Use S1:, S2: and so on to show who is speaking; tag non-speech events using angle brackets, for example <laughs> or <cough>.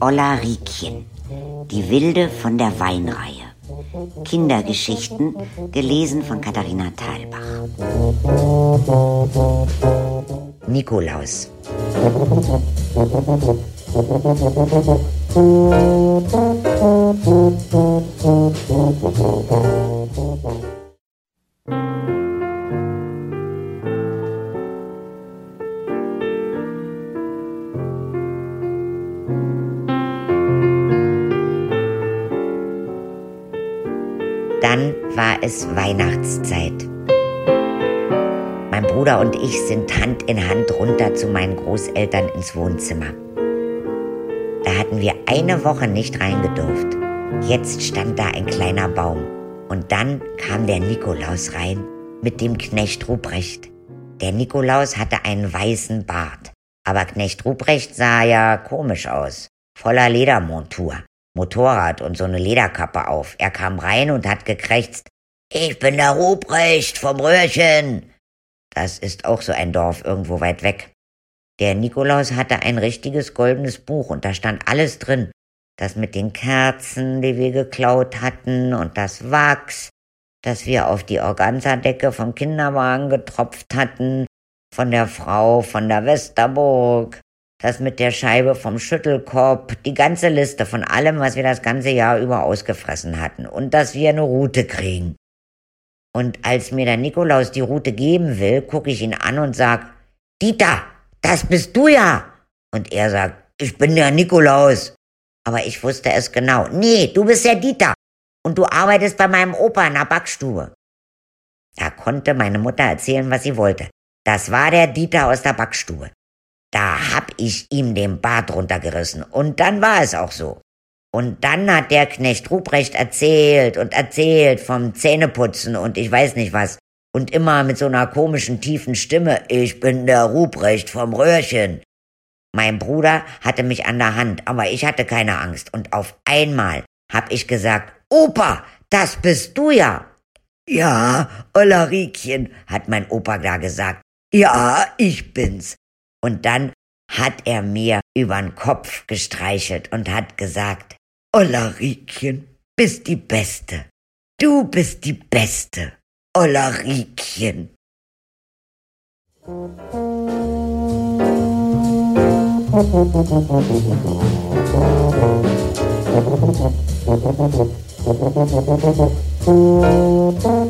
S1: Olla Riekchen, die Wilde von der Weinreihe. Kindergeschichten, gelesen von Katharina Thalbach. Nikolaus. <laughs> Dann war es Weihnachtszeit. Mein Bruder und ich sind Hand in Hand runter zu meinen Großeltern ins Wohnzimmer. Da hatten wir eine Woche nicht reingedurft. Jetzt stand da ein kleiner Baum. Und dann kam der Nikolaus rein mit dem Knecht Ruprecht. Der Nikolaus hatte einen weißen Bart. Aber Knecht Ruprecht sah ja komisch aus. Voller Ledermontur. Motorrad und so eine Lederkappe auf. Er kam rein und hat gekrächzt, ich bin der Ruprecht vom Röhrchen. Das ist auch so ein Dorf irgendwo weit weg. Der Nikolaus hatte ein richtiges goldenes Buch und da stand alles drin. Das mit den Kerzen, die wir geklaut hatten und das Wachs, das wir auf die Organzadecke vom Kinderwagen getropft hatten, von der Frau von der Westerburg, das mit der Scheibe vom Schüttelkorb, die ganze Liste von allem, was wir das ganze Jahr über ausgefressen hatten und dass wir eine Route kriegen. Und als mir der Nikolaus die Route geben will, gucke ich ihn an und sag, Dieter, das bist du ja. Und er sagt, ich bin der Nikolaus. Aber ich wusste es genau. Nee, du bist der Dieter. Und du arbeitest bei meinem Opa in der Backstube. Da konnte meine Mutter erzählen, was sie wollte. Das war der Dieter aus der Backstube. Da hab ich ihm den Bart runtergerissen. Und dann war es auch so. Und dann hat der Knecht Ruprecht erzählt und erzählt vom Zähneputzen und ich weiß nicht was. Und immer mit so einer komischen tiefen Stimme. Ich bin der Ruprecht vom Röhrchen. Mein Bruder hatte mich an der Hand, aber ich hatte keine Angst. Und auf einmal hab ich gesagt, Opa, das bist du ja. Ja, Ollerikchen, hat mein Opa da gesagt. Ja, ich bin's. Und dann hat er mir übern Kopf gestreichelt und hat gesagt, Ollarikchen, bist die Beste. Du bist die Beste, Ollarikchen. Musik <laughs>